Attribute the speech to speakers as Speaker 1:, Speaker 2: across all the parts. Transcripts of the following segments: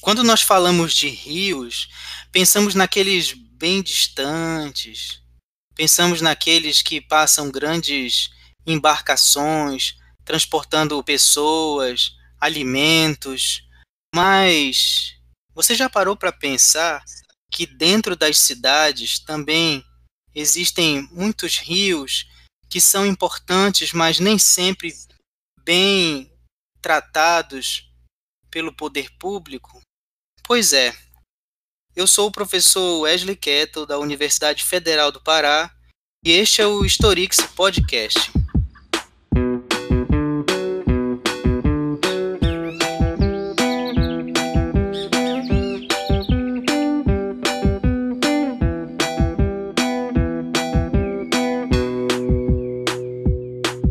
Speaker 1: Quando nós falamos de rios, pensamos naqueles bem distantes, pensamos naqueles que passam grandes embarcações transportando pessoas, alimentos, mas você já parou para pensar que dentro das cidades também existem muitos rios que são importantes, mas nem sempre bem tratados pelo poder público? Pois é. Eu sou o professor Wesley Kettle, da Universidade Federal do Pará, e este é o Historix Podcast.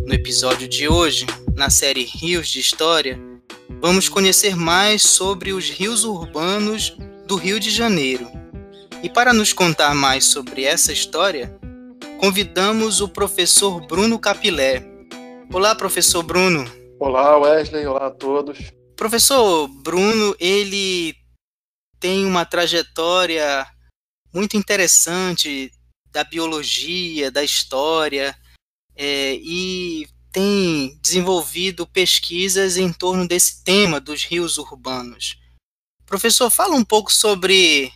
Speaker 1: No episódio de hoje, na série Rios de História, vamos conhecer mais sobre os rios urbanos do Rio de Janeiro. E para nos contar mais sobre essa história, convidamos o professor Bruno Capilé. Olá, professor Bruno.
Speaker 2: Olá, Wesley. Olá a todos.
Speaker 1: Professor Bruno, ele tem uma trajetória muito interessante da biologia, da história, é, e tem desenvolvido pesquisas em torno desse tema dos rios urbanos. Professor, fala um pouco sobre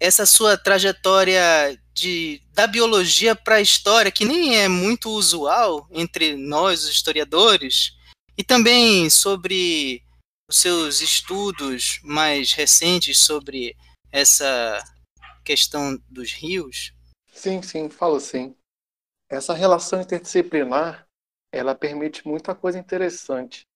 Speaker 1: essa sua trajetória de, da biologia para a história, que nem é muito usual entre nós, os historiadores, e também sobre os seus estudos mais recentes sobre essa questão dos rios.
Speaker 2: Sim, sim, falo sim. Essa relação interdisciplinar ela permite muita coisa interessante,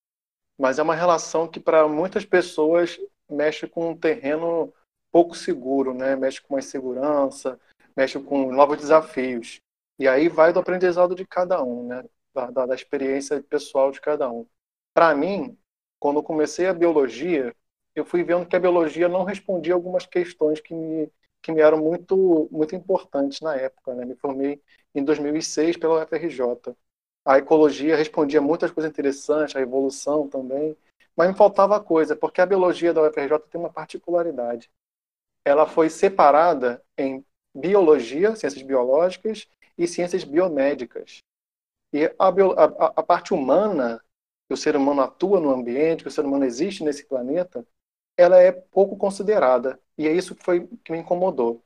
Speaker 2: mas é uma relação que para muitas pessoas mexe com um terreno pouco seguro, né? Mexe com uma insegurança, mexe com novos desafios. E aí vai do aprendizado de cada um, né? Da, da, da experiência pessoal de cada um. Para mim, quando eu comecei a biologia, eu fui vendo que a biologia não respondia algumas questões que me que me eram muito muito importantes na época, né? Me formei em 2006 pela UFRJ a ecologia respondia muitas coisas interessantes, a evolução também, mas me faltava coisa, porque a biologia da UFRJ tem uma particularidade. Ela foi separada em biologia, ciências biológicas, e ciências biomédicas. E a, a, a parte humana, que o ser humano atua no ambiente, que o ser humano existe nesse planeta, ela é pouco considerada. E é isso que foi que me incomodou.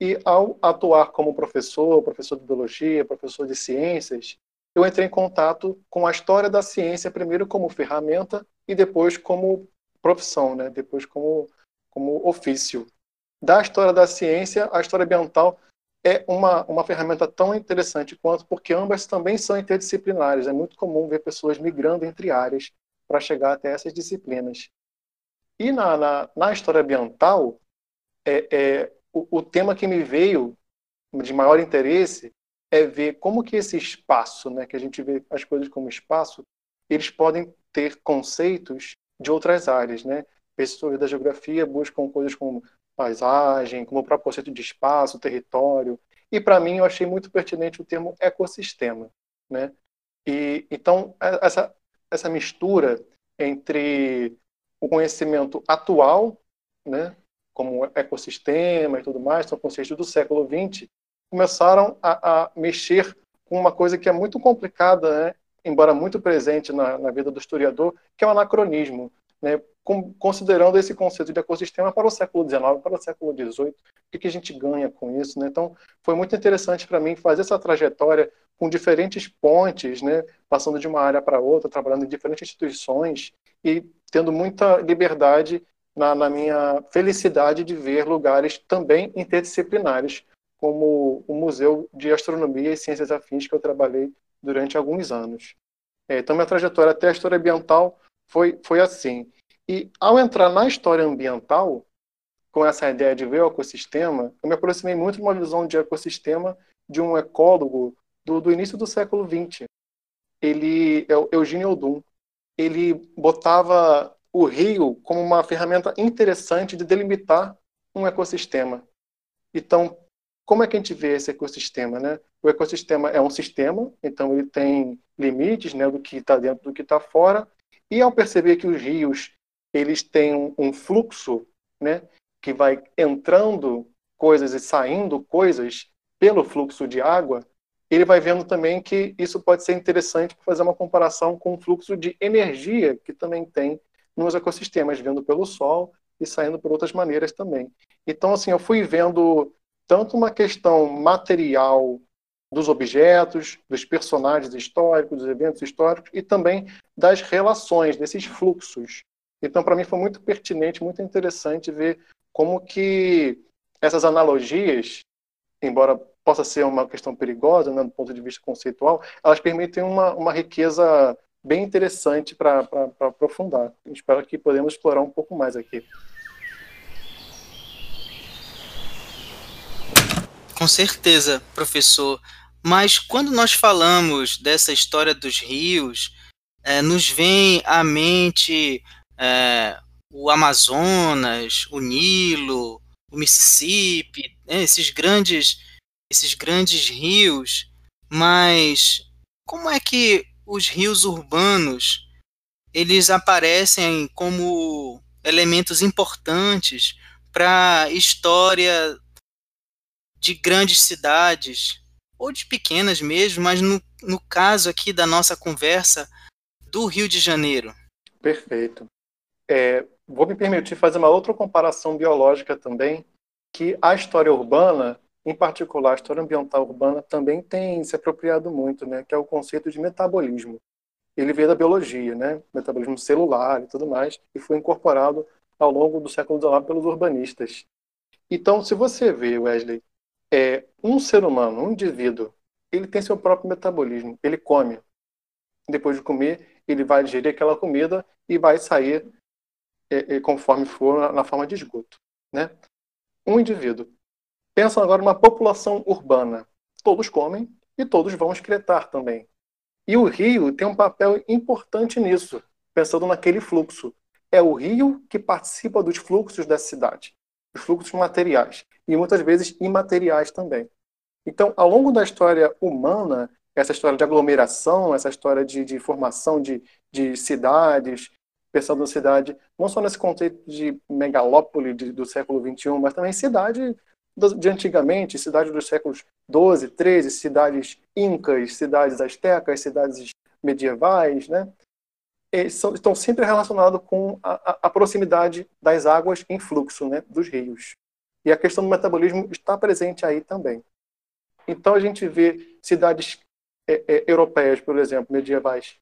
Speaker 2: E ao atuar como professor, professor de biologia, professor de ciências, eu entrei em contato com a história da ciência, primeiro como ferramenta e depois como profissão, né? depois como, como ofício. Da história da ciência, a história ambiental é uma, uma ferramenta tão interessante quanto, porque ambas também são interdisciplinares. É muito comum ver pessoas migrando entre áreas para chegar até essas disciplinas. E na, na, na história ambiental, é, é, o, o tema que me veio de maior interesse é ver como que esse espaço, né, que a gente vê as coisas como espaço, eles podem ter conceitos de outras áreas, né? Pessoas da geografia buscam coisas como paisagem, como o próprio conceito de espaço, território. E para mim eu achei muito pertinente o termo ecossistema, né? E então essa essa mistura entre o conhecimento atual, né, como ecossistema e tudo mais, são conceitos do século XX, começaram a, a, mexer com uma coisa que é muito complicada, né? embora muito presente na, na, vida do historiador, que é o anacronismo. Né? Com, considerando esse conceito de ecossistema para o século XIX, para o século XVIII, o que, a gente ganha com isso? Né? Então, foi muito interessante para mim fazer essa trajetória com diferentes pontes, né? passando de uma área para outra, trabalhando em diferentes instituições e tendo muita liberdade na, na minha felicidade de ver lugares também interdisciplinares, como o Museu de Astronomia e Ciências Afins que eu trabalhei durante alguns anos. É, então, minha trajetória até a história ambiental foi, foi assim. E ao entrar na história ambiental, com essa ideia de ver o ecossistema, eu me aproximei muito de uma visão de ecossistema de um ecólogo do, do início do século XX. Ele é o Eugênio Odum. Ele botava o rio como uma ferramenta interessante de delimitar um ecossistema. Então, como é que a gente vê esse ecossistema, né? O ecossistema é um sistema, então ele tem limites, né, do que está dentro, do que está fora. E ao perceber que os rios eles têm um, fluxo, né, que vai entrando coisas e saindo coisas pelo fluxo de água, ele vai vendo também que isso pode ser interessante para fazer uma comparação com o fluxo de energia que também tem nos ecossistemas, vindo pelo Sol e saindo por outras maneiras também. Então, assim, eu fui vendo tanto uma questão material dos objetos, dos personagens históricos, dos eventos históricos e também das relações, desses fluxos. Então, para mim foi muito pertinente, muito interessante ver como que essas analogias, embora possa ser uma questão perigosa, né, do ponto de vista conceitual, elas permitem uma, uma riqueza bem interessante para aprofundar. Espero que podemos explorar um pouco mais aqui.
Speaker 1: Com certeza, professor. Mas quando nós falamos dessa história dos rios, é, nos vem à mente é, o Amazonas, o Nilo, o Mississippi, né, esses grandes esses grandes rios, mas como é que os rios urbanos eles aparecem como elementos importantes para a história de grandes cidades ou de pequenas mesmo, mas no, no caso aqui da nossa conversa do Rio de Janeiro.
Speaker 2: Perfeito. É, vou me permitir fazer uma outra comparação biológica também, que a história urbana em particular, a história ambiental urbana também tem se apropriado muito, né, que é o conceito de metabolismo. Ele veio da biologia, né, metabolismo celular e tudo mais, e foi incorporado ao longo do século XIX pelos urbanistas. Então, se você vê, Wesley, é, um ser humano, um indivíduo, ele tem seu próprio metabolismo, ele come. Depois de comer, ele vai digerir aquela comida e vai sair é, é, conforme for na, na forma de esgoto. Né? Um indivíduo Pensa agora numa população urbana. Todos comem e todos vão excretar também. E o rio tem um papel importante nisso, pensando naquele fluxo. É o rio que participa dos fluxos da cidade, os fluxos materiais e muitas vezes imateriais também. Então, ao longo da história humana, essa história de aglomeração, essa história de, de formação de, de cidades, pensando na cidade, não só nesse conceito de megalópole de, do século XXI, mas também cidade de antigamente, cidades dos séculos 12, 13, cidades incas, cidades astecas, cidades medievais, né? Estão sempre relacionados com a, a, proximidade das águas em fluxo, né, dos rios. E a questão do metabolismo está presente aí também. Então a gente vê cidades é, é, europeias, por exemplo, medievais,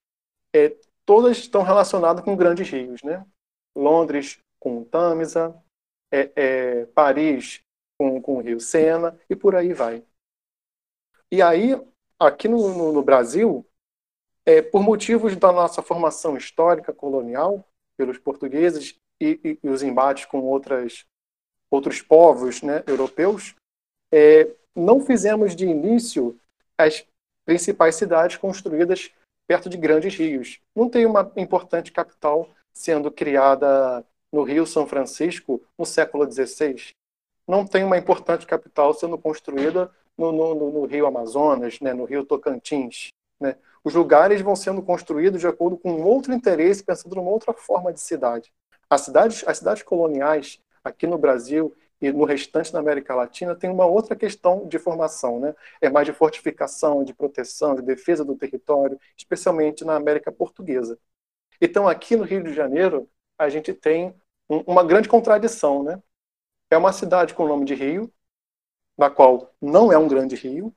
Speaker 2: é, todas estão relacionadas com grandes rios, né? Londres com Tâmisa, é, é, Paris com, com o Rio Sena e por aí vai. E aí, aqui no, no, no Brasil, é, por motivos da nossa formação histórica colonial pelos portugueses e, e, e os embates com outras, outros povos né, europeus, é, não fizemos de início as principais cidades construídas perto de grandes rios. Não tem uma importante capital sendo criada no Rio São Francisco no século XVI não tem uma importante capital sendo construída no, no, no Rio Amazonas, né, no Rio Tocantins. Né? Os lugares vão sendo construídos de acordo com outro interesse, pensando numa outra forma de cidade. As cidades, as cidades coloniais aqui no Brasil e no restante da América Latina tem uma outra questão de formação, né? É mais de fortificação, de proteção, de defesa do território, especialmente na América Portuguesa. Então, aqui no Rio de Janeiro, a gente tem um, uma grande contradição, né? é uma cidade com o nome de rio, na qual não é um grande rio,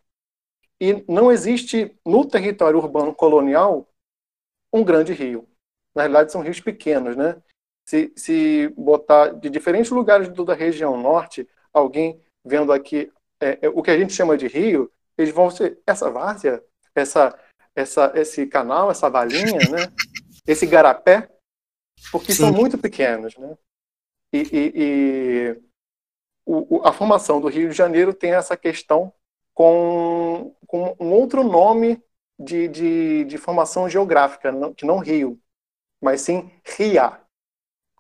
Speaker 2: e não existe no território urbano colonial um grande rio. Na realidade, são rios pequenos, né? Se, se botar de diferentes lugares da região norte, alguém vendo aqui é, é, o que a gente chama de rio, eles vão ser essa várzea, essa, essa, esse canal, essa valinha, né? Esse garapé, porque Sim. são muito pequenos, né? E, e, e o, a formação do Rio de Janeiro tem essa questão com, com um outro nome de, de, de formação geográfica, que não Rio, mas sim Ria,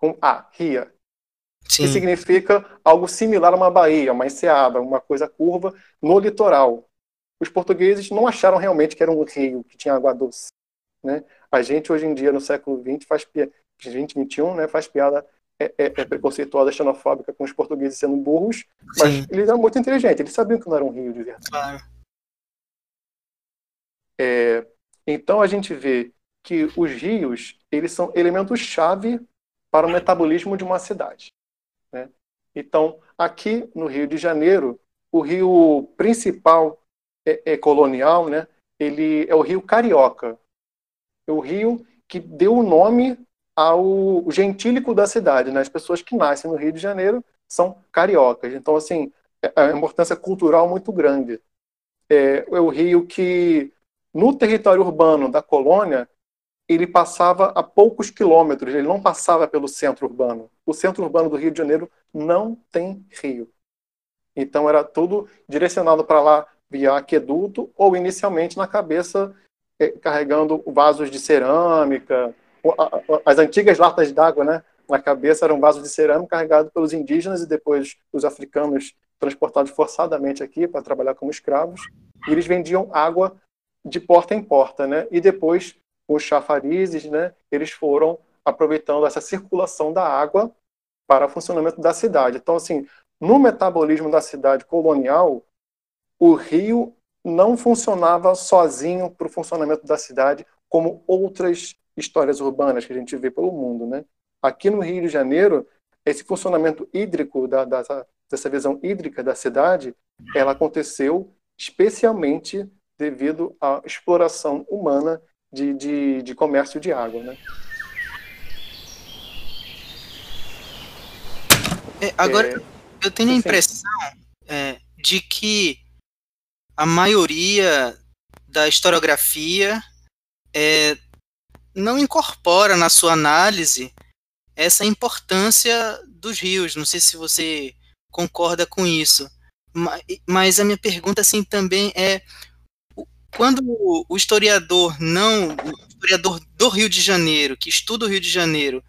Speaker 2: com A, Ria. Sim. Que significa algo similar a uma baía, uma enseada, uma coisa curva no litoral. Os portugueses não acharam realmente que era um rio, que tinha água doce. Né? A gente, hoje em dia, no século XX, faz, 2021, né, faz piada é, é, é preconceituosa, xenofóbica com os portugueses sendo burros, mas Sim. eles eram muito inteligentes, eles sabiam que não era um rio de verdade. Claro. É, então a gente vê que os rios eles são elementos-chave para o metabolismo de uma cidade. Né? Então, aqui no Rio de Janeiro, o rio principal é, é colonial, né? ele é o rio Carioca. É o rio que deu o nome ao gentílico da cidade. Né? As pessoas que nascem no Rio de Janeiro são cariocas. Então, assim, é, é uma importância cultural muito grande. É, é o rio que, no território urbano da colônia, ele passava a poucos quilômetros, ele não passava pelo centro urbano. O centro urbano do Rio de Janeiro não tem rio. Então era tudo direcionado para lá via aqueduto ou inicialmente na cabeça eh, carregando vasos de cerâmica, as antigas latas d'água, né? Na cabeça eram vasos de cerâmica carregados pelos indígenas e depois os africanos transportados forçadamente aqui para trabalhar como escravos. E eles vendiam água de porta em porta, né? E depois os chafarizes, né? Eles foram aproveitando essa circulação da água para o funcionamento da cidade. Então, assim, no metabolismo da cidade colonial, o rio não funcionava sozinho para o funcionamento da cidade, como outras histórias urbanas que a gente vê pelo mundo, né? Aqui no Rio de Janeiro, esse funcionamento hídrico da, dessa, dessa visão hídrica da cidade, ela aconteceu especialmente devido à exploração humana de, de, de comércio de água, né?
Speaker 1: É, agora, é, eu tenho a impressão é, de que a maioria da historiografia é, não incorpora na sua análise essa importância dos rios. Não sei se você concorda com isso. Mas a minha pergunta assim também é quando o historiador não, o historiador do Rio de Janeiro, que estuda o Rio de Janeiro,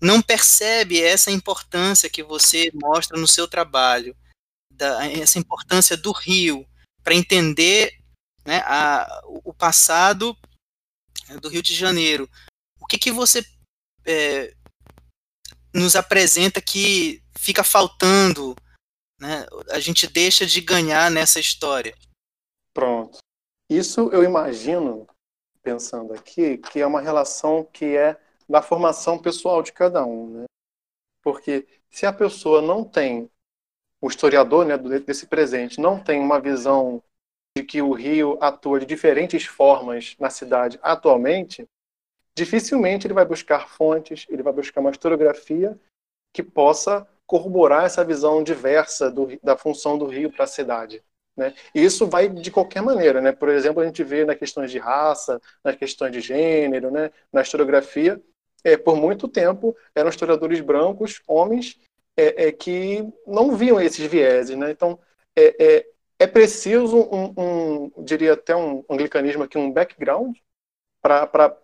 Speaker 1: não percebe essa importância que você mostra no seu trabalho, da, essa importância do Rio para entender né, a, o passado do Rio de Janeiro. O que, que você é, nos apresenta que fica faltando, né, a gente deixa de ganhar nessa história?
Speaker 2: Pronto. Isso eu imagino, pensando aqui, que é uma relação que é da formação pessoal de cada um. Né? Porque se a pessoa não tem, o historiador né, desse presente, não tem uma visão de que o Rio atua de diferentes formas na cidade atualmente, dificilmente ele vai buscar fontes, ele vai buscar uma historiografia que possa corroborar essa visão diversa do, da função do Rio para a cidade. Né? E isso vai de qualquer maneira. Né? Por exemplo, a gente vê nas questões de raça, nas questões de gênero, né? na historiografia, é, por muito tempo eram historiadores brancos, homens, é, é, que não viam esses vieses. Né? Então, é, é, é preciso um, um, diria até um anglicanismo aqui, um background, para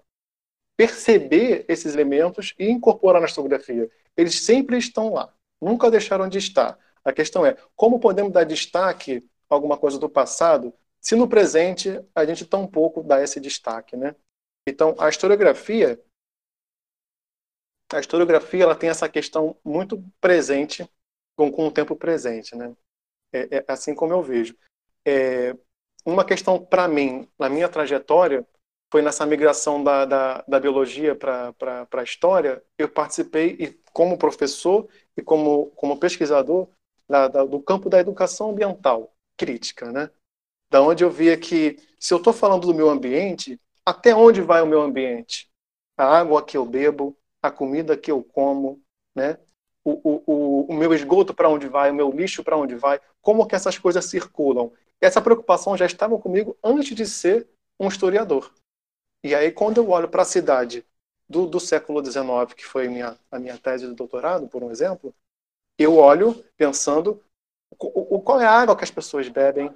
Speaker 2: perceber esses elementos e incorporar na historiografia. Eles sempre estão lá, nunca deixaram de estar. A questão é como podemos dar destaque alguma coisa do passado, se no presente a gente tão pouco dá esse destaque, né? Então, a historiografia, a historiografia ela tem essa questão muito presente com, com o tempo presente, né? É, é assim como eu vejo. É, uma questão para mim, na minha trajetória, foi nessa migração da, da, da biologia para a história, eu participei, e como professor e como, como pesquisador, da, da, do campo da educação ambiental crítica, né? Da onde eu via que se eu estou falando do meu ambiente, até onde vai o meu ambiente? A água que eu bebo, a comida que eu como, né? O, o, o, o meu esgoto para onde vai, o meu lixo para onde vai, como que essas coisas circulam. Essa preocupação já estava comigo antes de ser um historiador. E aí, quando eu olho para a cidade do, do século XIX, que foi minha, a minha tese de doutorado, por um exemplo, eu olho pensando o, qual é a água que as pessoas bebem,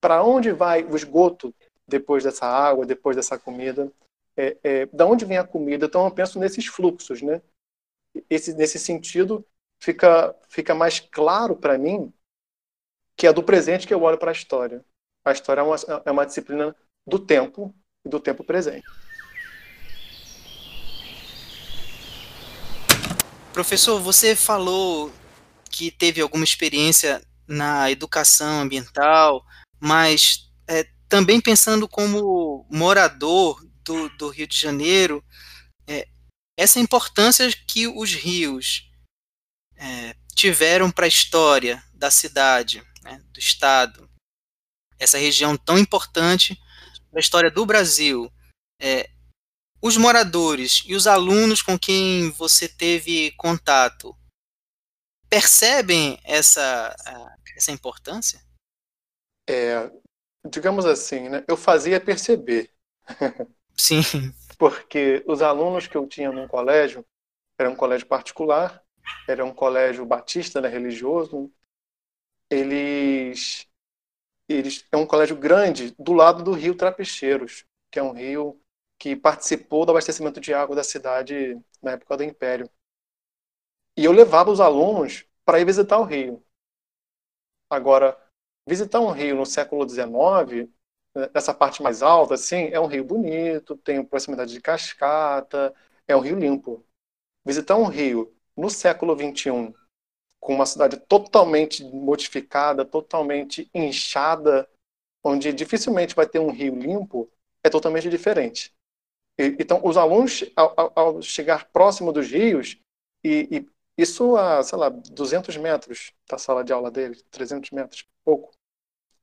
Speaker 2: para onde vai o esgoto depois dessa água, depois dessa comida, é, é, da onde vem a comida. Então eu penso nesses fluxos, né? Esse, nesse sentido, fica, fica mais claro para mim que é do presente que eu olho para a história. A história é uma, é uma disciplina do tempo e do tempo presente.
Speaker 1: Professor, você falou que teve alguma experiência na educação ambiental, mas é, também pensando como morador do, do Rio de Janeiro, é, essa importância que os rios é, tiveram para a história da cidade, né, do estado, essa região tão importante para a história do Brasil. É, os moradores e os alunos com quem você teve contato percebem essa, essa importância?
Speaker 2: É, digamos assim, né, eu fazia perceber.
Speaker 1: Sim.
Speaker 2: Porque os alunos que eu tinha no colégio, era um colégio particular, era um colégio batista, né, religioso, eles, eles é um colégio grande do lado do rio Trapecheiros, que é um rio que participou do abastecimento de água da cidade na época do Império. E eu levava os alunos para ir visitar o rio. Agora, visitar um rio no século XIX, nessa parte mais alta, assim, é um rio bonito, tem proximidade de cascata, é um rio limpo. Visitar um rio no século XXI, com uma cidade totalmente modificada, totalmente inchada, onde dificilmente vai ter um rio limpo, é totalmente diferente. Então, os alunos, ao, ao chegar próximo dos rios, e, e, isso a, sei lá, 200 metros da sala de aula deles, 300 metros, pouco,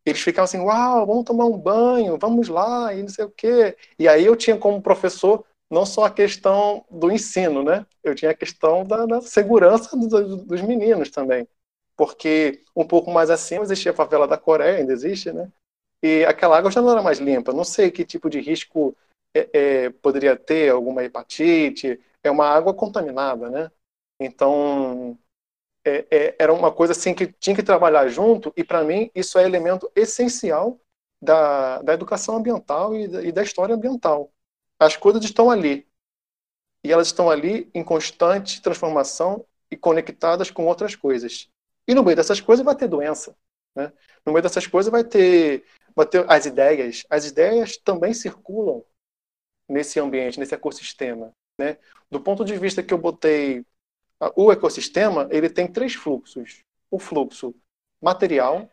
Speaker 2: eles ficavam assim, uau, vamos tomar um banho, vamos lá, e não sei o quê. E aí eu tinha como professor não só a questão do ensino, né? Eu tinha a questão da, da segurança do, dos meninos também. Porque um pouco mais acima existia a favela da Coreia, ainda existe, né? E aquela água já não era mais limpa. Não sei que tipo de risco é, é, poderia ter alguma hepatite, é uma água contaminada, né? Então, é, é, era uma coisa assim que tinha que trabalhar junto, e para mim isso é elemento essencial da, da educação ambiental e da, e da história ambiental. As coisas estão ali, e elas estão ali em constante transformação e conectadas com outras coisas. E no meio dessas coisas vai ter doença. Né? No meio dessas coisas vai ter, vai ter as ideias. As ideias também circulam nesse ambiente, nesse ecossistema. Né? Do ponto de vista que eu botei o ecossistema, ele tem três fluxos. O fluxo material,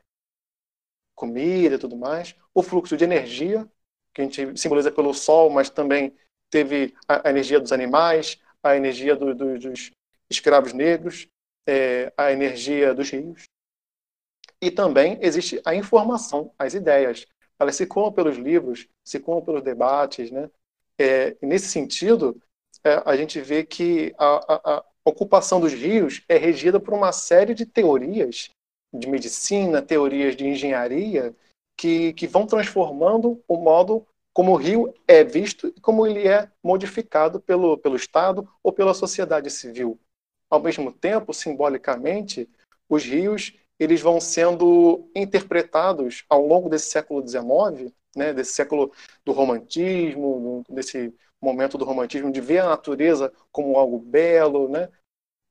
Speaker 2: comida tudo mais. O fluxo de energia, que a gente simboliza pelo sol, mas também teve a, energia dos animais, a energia do, do, dos escravos negros, é, a energia dos rios. E também existe a informação, as ideias. Elas se circulam pelos livros, se circulam pelos debates, né? É, nesse sentido, é, a gente vê que a, a, ocupação dos rios é regida por uma série de teorias de medicina, teorias de engenharia, que, que vão transformando o modo como o rio é visto e como ele é modificado pelo, pelo Estado ou pela sociedade civil. Ao mesmo tempo, simbolicamente, os rios eles vão sendo interpretados ao longo desse século XIX né, desse século do romantismo, desse momento do romantismo, de ver a natureza como algo belo, né,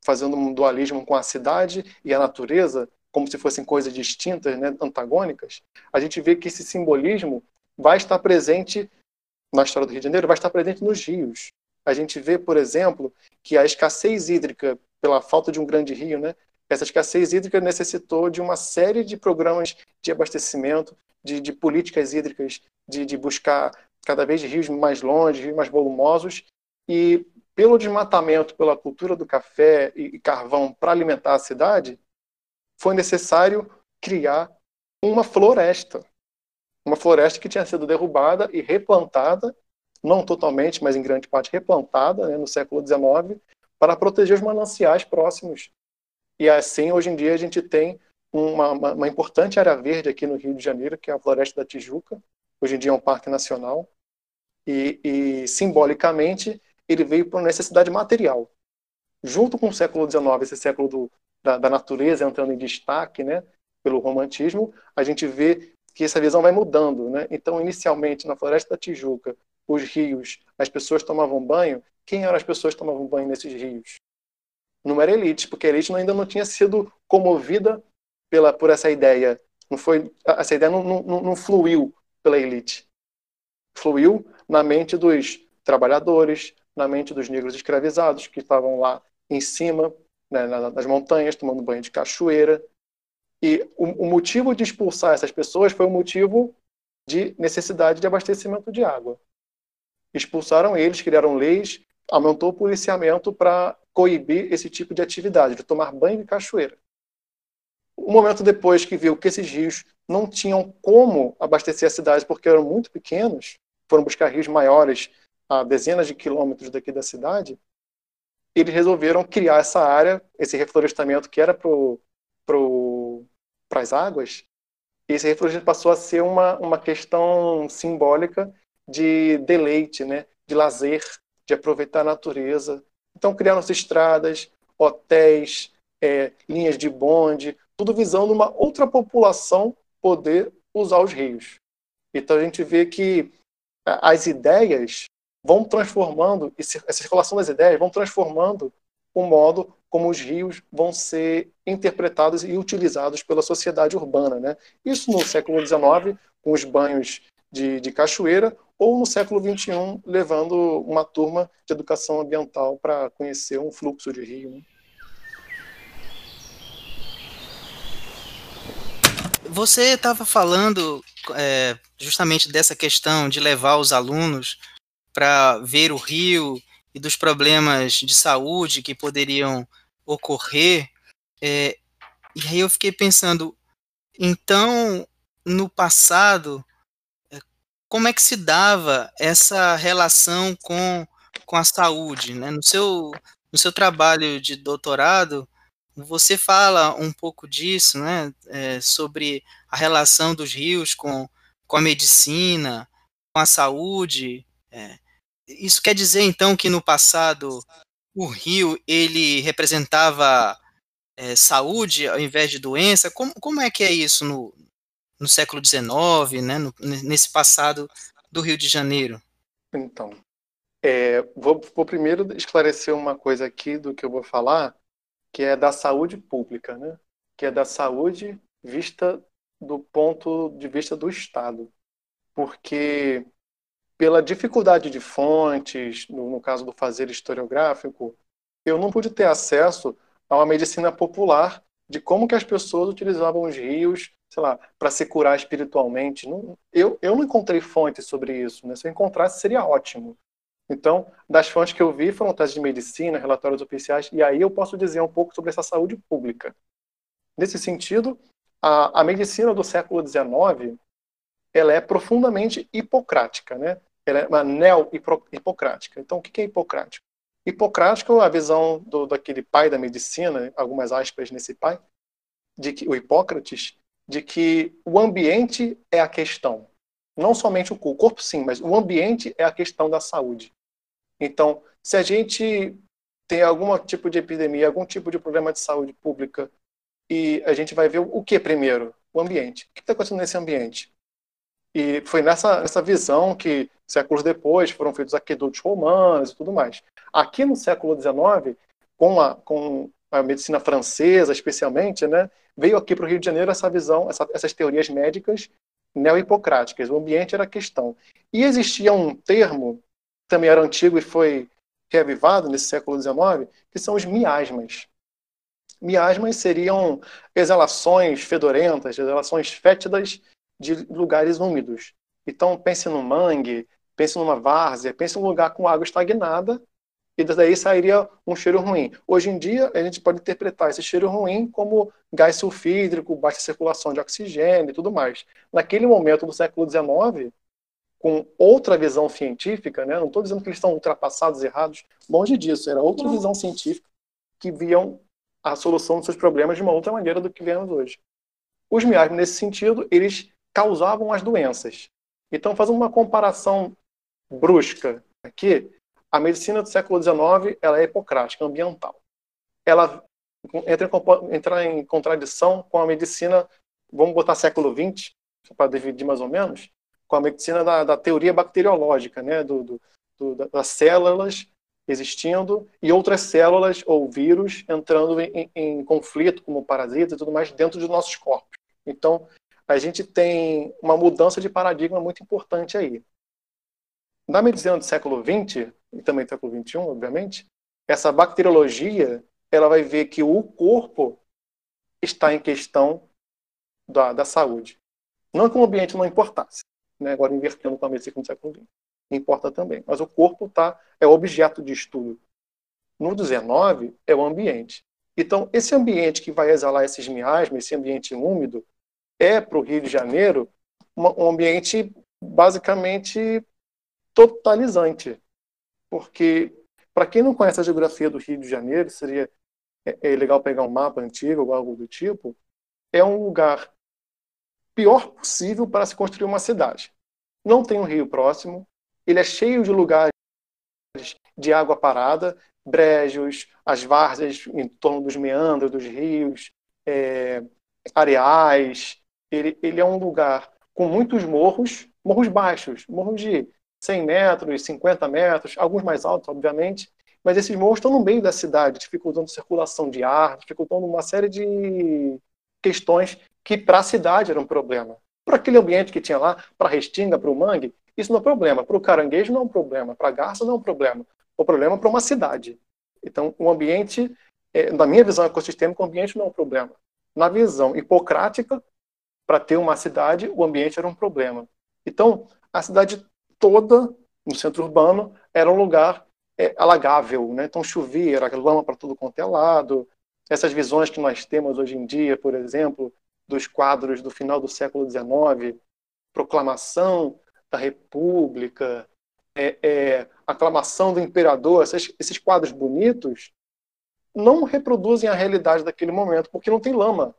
Speaker 2: fazendo um dualismo com a cidade e a natureza como se fossem coisas distintas, né, antagônicas, a gente vê que esse simbolismo vai estar presente na história do Rio de Janeiro, vai estar presente nos rios. A gente vê, por exemplo, que a escassez hídrica, pela falta de um grande rio, né, essa escassez hídrica necessitou de uma série de programas de abastecimento, de, de políticas hídricas, de, de, buscar cada vez rios mais longe, rios mais volumosos, e pelo desmatamento, pela cultura do café e, e carvão para alimentar a cidade, foi necessário criar uma floresta. Uma floresta que tinha sido derrubada e replantada, não totalmente, mas em grande parte replantada né, no século XIX, para proteger os mananciais próximos e assim, hoje em dia, a gente tem uma, uma, uma, importante área verde aqui no Rio de Janeiro, que é a Floresta da Tijuca. Hoje em dia é um parque nacional. E, e simbolicamente, ele veio por necessidade material. Junto com o século XIX, esse século do, da, da, natureza entrando em destaque, né, pelo romantismo, a gente vê que essa visão vai mudando. Né? Então, inicialmente, na Floresta da Tijuca, os rios, as pessoas tomavam banho. Quem eram as pessoas que tomavam banho nesses rios? não era elite, porque a elite ainda não tinha sido comovida pela, por essa ideia. Não foi, essa ideia não, não, não fluiu pela elite. Fluiu na mente dos trabalhadores, na mente dos negros escravizados que estavam lá em cima, né, nas montanhas, tomando banho de cachoeira. E o, o motivo de expulsar essas pessoas foi o motivo de necessidade de abastecimento de água. Expulsaram eles, criaram leis, aumentou o policiamento para coibir esse tipo de atividade, de tomar banho de cachoeira. Um momento depois que viu que esses rios não tinham como abastecer a cidade porque eram muito pequenos, foram buscar rios maiores a dezenas de quilômetros daqui da cidade, eles resolveram criar essa área, esse reflorestamento que era para pro, as águas, e esse reflorestamento passou a ser uma, uma questão simbólica de deleite, né? de lazer, de aproveitar a natureza. Então criaram-se estradas, hotéis, é, linhas de bonde, tudo visando uma outra população poder usar os rios. Então a gente vê que as ideias vão transformando, essa circulação das ideias vão transformando o modo como os rios vão ser interpretados e utilizados pela sociedade urbana. Né? Isso no século XIX, com os banhos de, de cachoeira, ou no século XXI, levando uma turma de educação ambiental para conhecer um fluxo de rio. Né?
Speaker 1: Você estava falando é, justamente dessa questão de levar os alunos para ver o rio e dos problemas de saúde que poderiam ocorrer. É, e aí eu fiquei pensando, então, no passado, é, como é que se dava essa relação com, com a saúde? Né? No, seu, no seu trabalho de doutorado, você fala um pouco disso, né? É, sobre a relação dos rios com, com a medicina, com a saúde. É, isso quer dizer então que no passado o rio ele representava é, saúde ao invés de doença? Como, como é que é isso no, no século XIX, né, no, nesse passado do Rio de Janeiro?
Speaker 2: Então, é, vou, vou, primeiro esclarecer uma coisa aqui do que eu vou falar, que é da saúde pública, né? que é da saúde vista do ponto de vista do Estado. Porque pela dificuldade de fontes, no, caso do fazer historiográfico, eu não pude ter acesso a uma medicina popular de como que as pessoas utilizavam os rios, sei lá, para se curar espiritualmente. Não, eu, eu não encontrei fontes sobre isso, né? Se eu encontrasse, seria ótimo. Então, das fontes que eu vi foram testes de medicina, relatórios oficiais, e aí eu posso dizer um pouco sobre essa saúde pública. Nesse sentido, a, a medicina do século XIX, ela é profundamente hipocrática, né? Ela é uma neo-hipocrática. Então, o que é hipocrático? Hipocrático, a visão do, daquele pai da medicina, algumas aspas nesse pai, de que o Hipócrates, de que o ambiente é a questão. Não somente o corpo sim, mas o ambiente é a questão da saúde. Então, se a gente tem algum tipo de epidemia, algum tipo de problema de saúde pública, e a gente vai ver o que primeiro? O ambiente. O que está acontecendo nesse ambiente? E foi nessa, nessa visão que, séculos depois, foram feitos aquedutos romanos e tudo mais. Aqui no século XIX, com a, com a medicina francesa, especialmente, né, veio aqui para o Rio de Janeiro essa visão, essa, essas teorias médicas neo-hipocráticas. O ambiente era a questão. E existia um termo, também era antigo e foi reavivado nesse século XIX, que são os miasmas. Miasmas seriam exalações fedorentas, exalações fétidas de lugares úmidos. Então, pense no mangue, pense numa várzea, pense num lugar com água estagnada, e daí sairia um cheiro ruim. Hoje em dia, a gente pode interpretar esse cheiro ruim como gás sulfídrico, baixa circulação de oxigênio e tudo mais. Naquele momento do século XIX, com outra visão científica, né? não estou dizendo que eles estão ultrapassados, errados, longe disso, era outra visão científica que viam a solução dos seus problemas de uma outra maneira do que vemos hoje. Os miasmas, nesse sentido, eles causavam as doenças. Então, fazendo uma comparação brusca aqui, a medicina do século XIX ela é hipocrática, ambiental. Ela entra em, entra em contradição com a medicina, vamos botar século XX, para dividir mais ou menos, com a medicina da, da teoria bacteriológica, né, do, do, do, das células existindo e outras células ou vírus entrando em, em conflito, como parasitas e tudo mais, dentro dos nossos corpos. Então, a gente tem uma mudança de paradigma muito importante aí. Na medicina do século XX, e também do século XXI, obviamente, essa bacteriologia ela vai ver que o corpo está em questão da, da saúde. Não que o ambiente não importasse, né? agora invertendo com a medicina do século XX. Importa também, mas o corpo tá, é objeto de estudo. No 19 é o ambiente. Então, esse ambiente que vai exalar esses miasmas, esse ambiente úmido, é para o Rio de Janeiro um ambiente basicamente totalizante. Porque, para quem não conhece a geografia do Rio de Janeiro, seria é, é legal pegar um mapa antigo ou algo do tipo, é um lugar pior possível para se construir uma cidade. Não tem um rio próximo, ele é cheio de lugares de água parada, brejos, as várzeas em torno dos meandros dos rios, é, areais. Ele, ele é um lugar com muitos morros, morros baixos, morros de 100 metros, 50 metros, alguns mais altos, obviamente, mas esses morros estão no meio da cidade, dificultando circulação de ar, dificultando uma série de questões que para a cidade era um problema. Para aquele ambiente que tinha lá, para a restinga, para o mangue, isso não é problema. Para o caranguejo não é um problema. Para a garça não é um problema. O problema é para uma cidade. Então, o ambiente, é, na minha visão ecossistêmica, o ambiente não é um problema. Na visão hipocrática, para ter uma cidade, o ambiente era um problema. Então, a cidade toda, no centro urbano, era um lugar é, alagável, né? Então chovia, era lama para tudo quanto é lado. Essas visões que nós temos hoje em dia, por exemplo, dos quadros do final do século XIX, proclamação da República, é, é, aclamação do imperador, esses, esses quadros bonitos, não reproduzem a realidade daquele momento, porque não tem lama.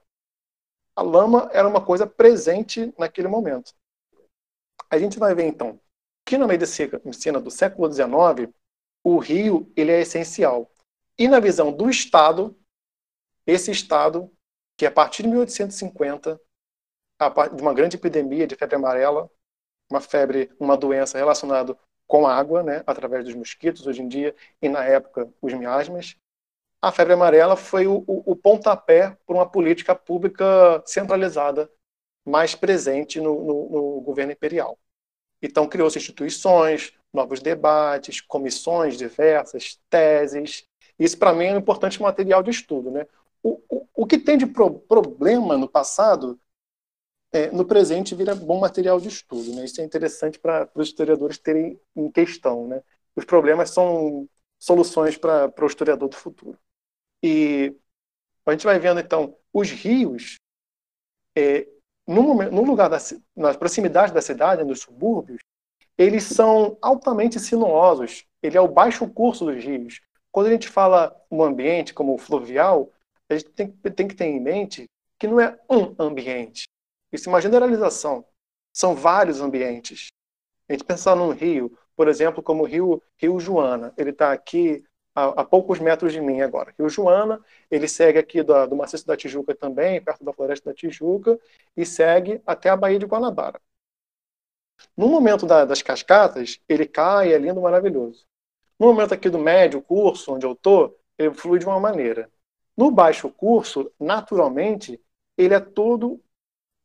Speaker 2: A lama era uma coisa presente naquele momento. A gente vai ver então que na medicina do século XIX o rio ele é essencial. E na visão do Estado, esse Estado, que a partir de 1850, de uma grande epidemia de febre amarela, uma febre, uma doença relacionada com água, né, através dos mosquitos hoje em dia, e na época os miasmas, a febre amarela foi o, o, o pontapé para uma política pública centralizada mais presente no, no, no governo imperial. Então, criou-se instituições, novos debates, comissões diversas, teses. Isso, para mim, é um importante material de estudo. Né? O, o, que tem de pro, problema no passado, é, no presente, vira bom material de estudo. Né? Isso é interessante para os historiadores terem em questão. Né? Os problemas são soluções para o historiador do futuro. E a gente vai vendo, então, os rios, é, no, no lugar, da, nas proximidades da cidade, nos subúrbios, eles são altamente sinuosos. Ele é o baixo curso dos rios. Quando a gente fala um ambiente como o fluvial, a gente tem, tem que ter em mente que não é um ambiente. Isso é uma generalização. São vários ambientes. A gente pensar num rio, por exemplo, como o rio, rio Joana. Ele está aqui a, a, poucos metros de mim agora. Rio Joana, ele segue aqui do, do maciço da Tijuca também, perto da floresta da Tijuca, e segue até a Baía de Guanabara. No momento da, das cascatas, ele cai, é lindo, maravilhoso. No momento aqui do médio curso, onde eu estou, ele flui de uma maneira. No baixo curso, naturalmente, ele é todo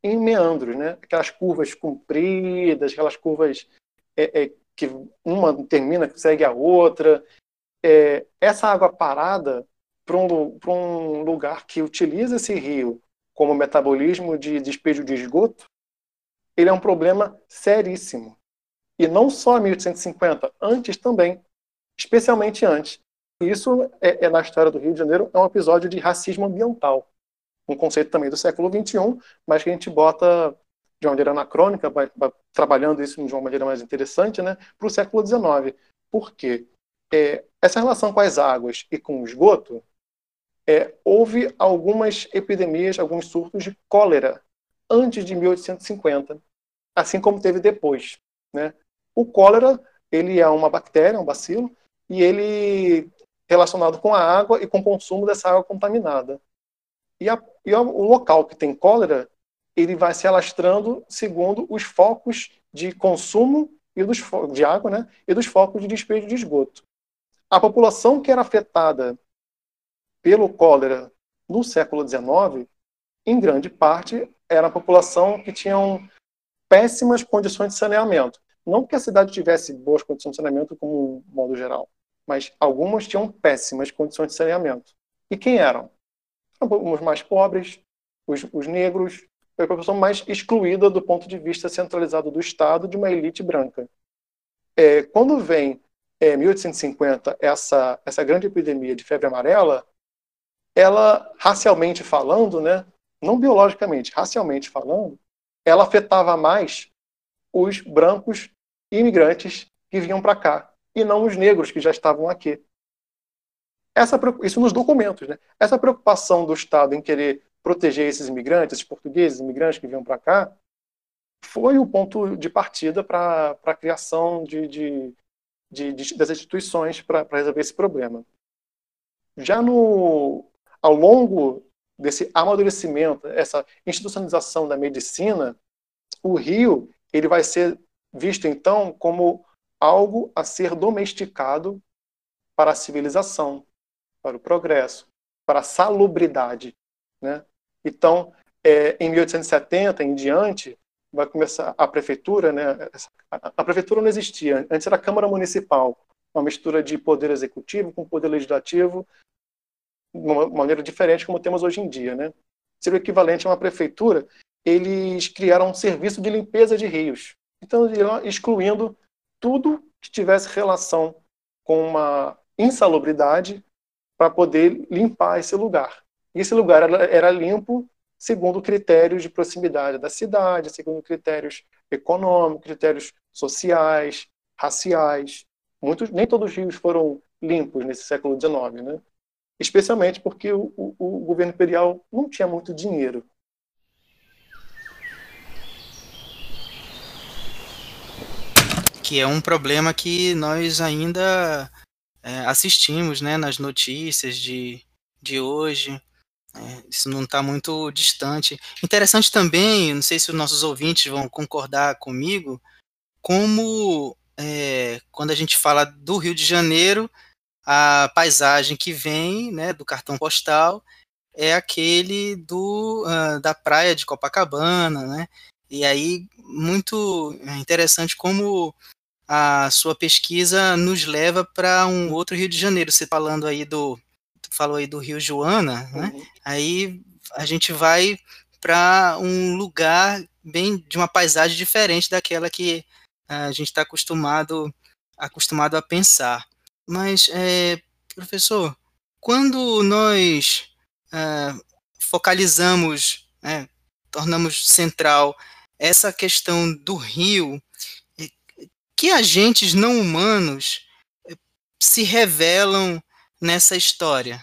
Speaker 2: em meandros, né? Aquelas curvas compridas, aquelas curvas é, é, que uma termina, segue a outra. É, essa água parada para um, um lugar que utiliza esse rio como metabolismo de despejo de esgoto, ele é um problema seríssimo. E não só em 1850, antes também, especialmente antes. Isso é, é, na história do Rio de Janeiro é um episódio de racismo ambiental, um conceito também do século XXI, mas que a gente bota de uma maneira anacrônica, vai, vai trabalhando isso de uma maneira mais interessante, né, para o século XIX. Por quê? É, essa relação com as águas e com o esgoto, é, houve algumas epidemias, alguns surtos de cólera antes de 1850, assim como teve depois. Né? O cólera ele é uma bactéria, um bacilo, e ele relacionado com a água e com o consumo dessa água contaminada. E, a, e o local que tem cólera, ele vai se alastrando segundo os focos de consumo e dos de água, né, e dos focos de despejo de esgoto. A população que era afetada pelo cólera no século XIX, em grande parte, era a população que tinham péssimas condições de saneamento. Não que a cidade tivesse boas condições de saneamento como um modo geral, mas algumas tinham péssimas condições de saneamento. E quem eram? Os mais pobres, os, os negros, a população mais excluída do ponto de vista centralizado do Estado de uma elite branca. É, quando vem é, 1850 essa, essa grande epidemia de febre amarela, ela, racialmente falando, né, não biologicamente, racialmente falando, ela afetava mais os brancos imigrantes que vinham para cá e não os negros que já estavam aqui. Essa, isso nos documentos, né? Essa preocupação do Estado em querer proteger esses imigrantes, esses portugueses, imigrantes que vinham para cá, foi o ponto de partida para a criação de, de, de, de, das instituições para resolver esse problema. Já no, ao longo desse amadurecimento, essa institucionalização da medicina, o rio ele vai ser visto então como algo a ser domesticado para a civilização, para o progresso, para a salubridade, né? Então, é, em 1870 em diante, vai começar a prefeitura, né? A prefeitura não existia, antes era a Câmara Municipal, uma mistura de poder executivo com poder legislativo, de uma maneira diferente como temos hoje em dia, né? Seria o equivalente a uma prefeitura. Eles criaram um serviço de limpeza de rios. Então, excluindo tudo que tivesse relação com uma insalubridade para poder limpar esse lugar. E esse lugar era, limpo segundo critérios de proximidade da cidade, segundo critérios econômicos, critérios sociais, raciais. Muitos, nem todos os rios foram limpos nesse século XIX, né? especialmente porque o, o, o governo imperial não tinha muito dinheiro.
Speaker 1: Que é um problema que nós ainda é, assistimos né, nas notícias de, de hoje. É, isso não está muito distante. Interessante também, não sei se os nossos ouvintes vão concordar comigo, como é, quando a gente fala do Rio de Janeiro, a paisagem que vem né, do cartão postal é aquele do, uh, da praia de Copacabana, né? E aí, muito interessante como a sua pesquisa nos leva para um outro Rio de Janeiro. Você falando aí do, falou aí do Rio Joana, né? Uhum. Aí a gente vai para um lugar bem de uma paisagem diferente daquela que a gente está acostumado acostumado a pensar. Mas, é, professor, quando nós é, focalizamos, é, tornamos central essa questão do rio, é, que agentes não humanos é, se revelam nessa história?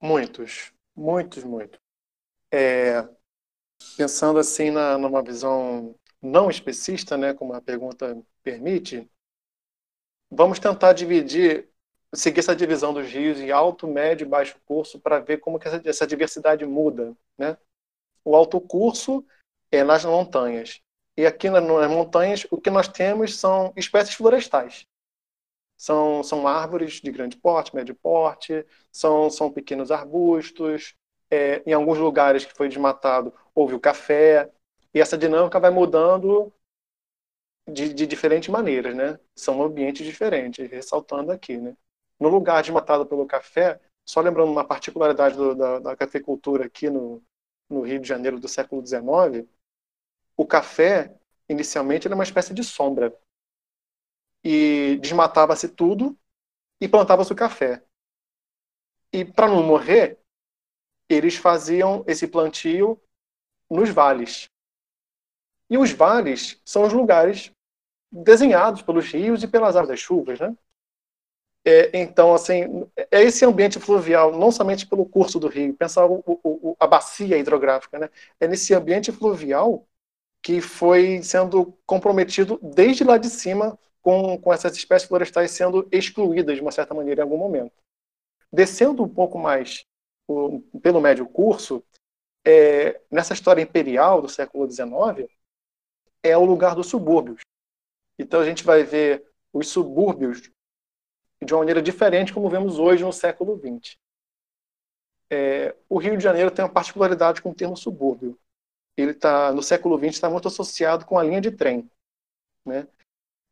Speaker 2: Muitos, muitos, muitos. É, pensando assim na, numa visão não especista, né, como a pergunta permite, vamos tentar dividir, seguir essa divisão dos rios em alto, médio e baixo curso para ver como que essa, essa diversidade muda, né? O alto curso é nas montanhas. E aqui nas montanhas, o que nós temos são espécies florestais. São, são árvores de grande porte, médio porte, são, são pequenos arbustos. É, em alguns lugares que foi desmatado, houve o café. E essa dinâmica vai mudando de, de diferentes maneiras, né? São ambientes diferentes, ressaltando aqui, né? No lugar desmatado pelo café, só lembrando uma particularidade do, da, da cafeicultura aqui no, no Rio de Janeiro do século XIX, o café, inicialmente, era uma espécie de sombra e desmatava-se tudo e plantava-se o café. E para não morrer, eles faziam esse plantio nos vales. E os vales são os lugares desenhados pelos rios e pelas águas das chuvas, né? É, então, assim, é esse ambiente fluvial, não somente pelo curso do rio, pensar o, o, a bacia hidrográfica, né? É nesse ambiente fluvial que foi sendo comprometido desde lá de cima com, com essas espécies florestais sendo excluídas de uma certa maneira em algum momento. Descendo um pouco mais o, pelo médio curso, é, nessa história imperial do século XIX, é o lugar dos subúrbios. Então a gente vai ver os subúrbios de uma maneira diferente como vemos hoje no século XX. É, o Rio de Janeiro tem uma particularidade com o termo subúrbio. Ele está no século XX está muito associado com a linha de trem, né?